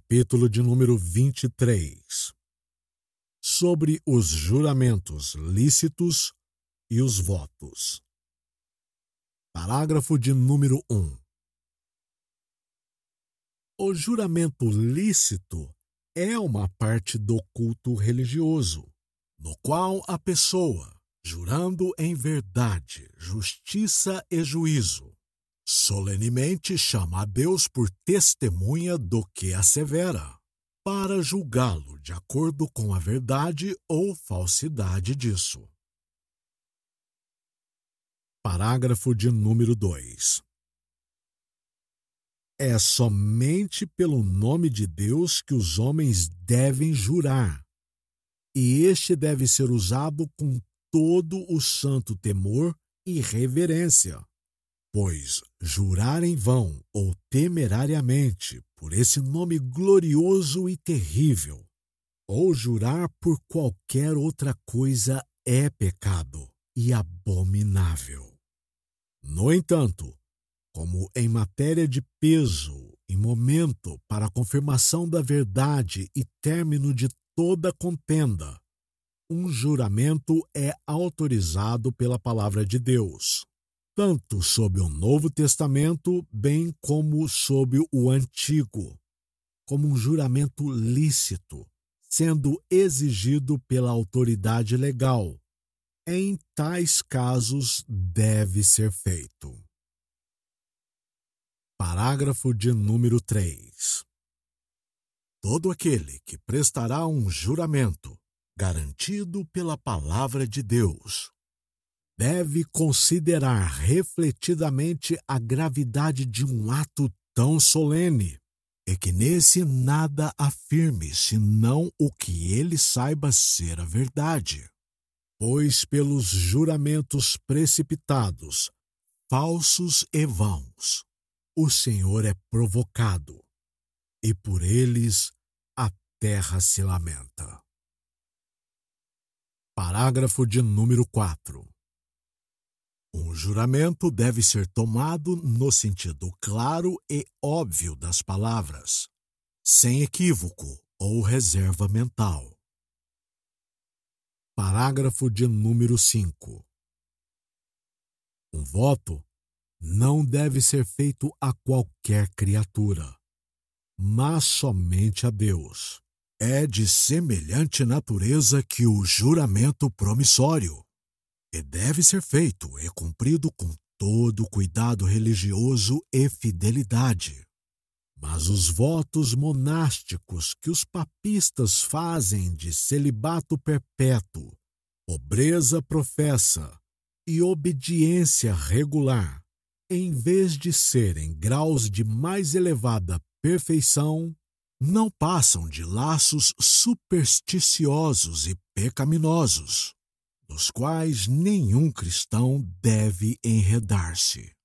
capítulo de número 23. Sobre os juramentos lícitos e os votos. Parágrafo de número 1. O juramento lícito é uma parte do culto religioso, no qual a pessoa, jurando em verdade, justiça e juízo, solenemente chama a Deus por testemunha do que assevera, para julgá-lo de acordo com a verdade ou falsidade disso. Parágrafo de número 2. É somente pelo nome de Deus que os homens devem jurar, e este deve ser usado com todo o santo temor e reverência Pois jurar em vão ou temerariamente por esse nome glorioso e terrível, ou jurar por qualquer outra coisa é pecado e abominável. No entanto, como em matéria de peso e momento para a confirmação da verdade e término de toda contenda, um juramento é autorizado pela palavra de Deus tanto sob o Novo Testamento, bem como sob o Antigo, como um juramento lícito, sendo exigido pela autoridade legal. Em tais casos, deve ser feito. Parágrafo de número 3. Todo aquele que prestará um juramento garantido pela palavra de Deus deve considerar refletidamente a gravidade de um ato tão solene e que nesse nada afirme senão o que ele saiba ser a verdade. Pois pelos juramentos precipitados, falsos e vãos, o Senhor é provocado, e por eles a terra se lamenta. Parágrafo de número 4. Um juramento deve ser tomado no sentido claro e óbvio das palavras, sem equívoco ou reserva mental. Parágrafo de número 5. Um voto não deve ser feito a qualquer criatura, mas somente a Deus. É de semelhante natureza que o juramento promissório e deve ser feito e cumprido com todo cuidado religioso e fidelidade. Mas os votos monásticos que os papistas fazem de celibato perpétuo, pobreza professa e obediência regular, em vez de serem graus de mais elevada perfeição, não passam de laços supersticiosos e pecaminosos nos quais nenhum cristão deve enredar-se.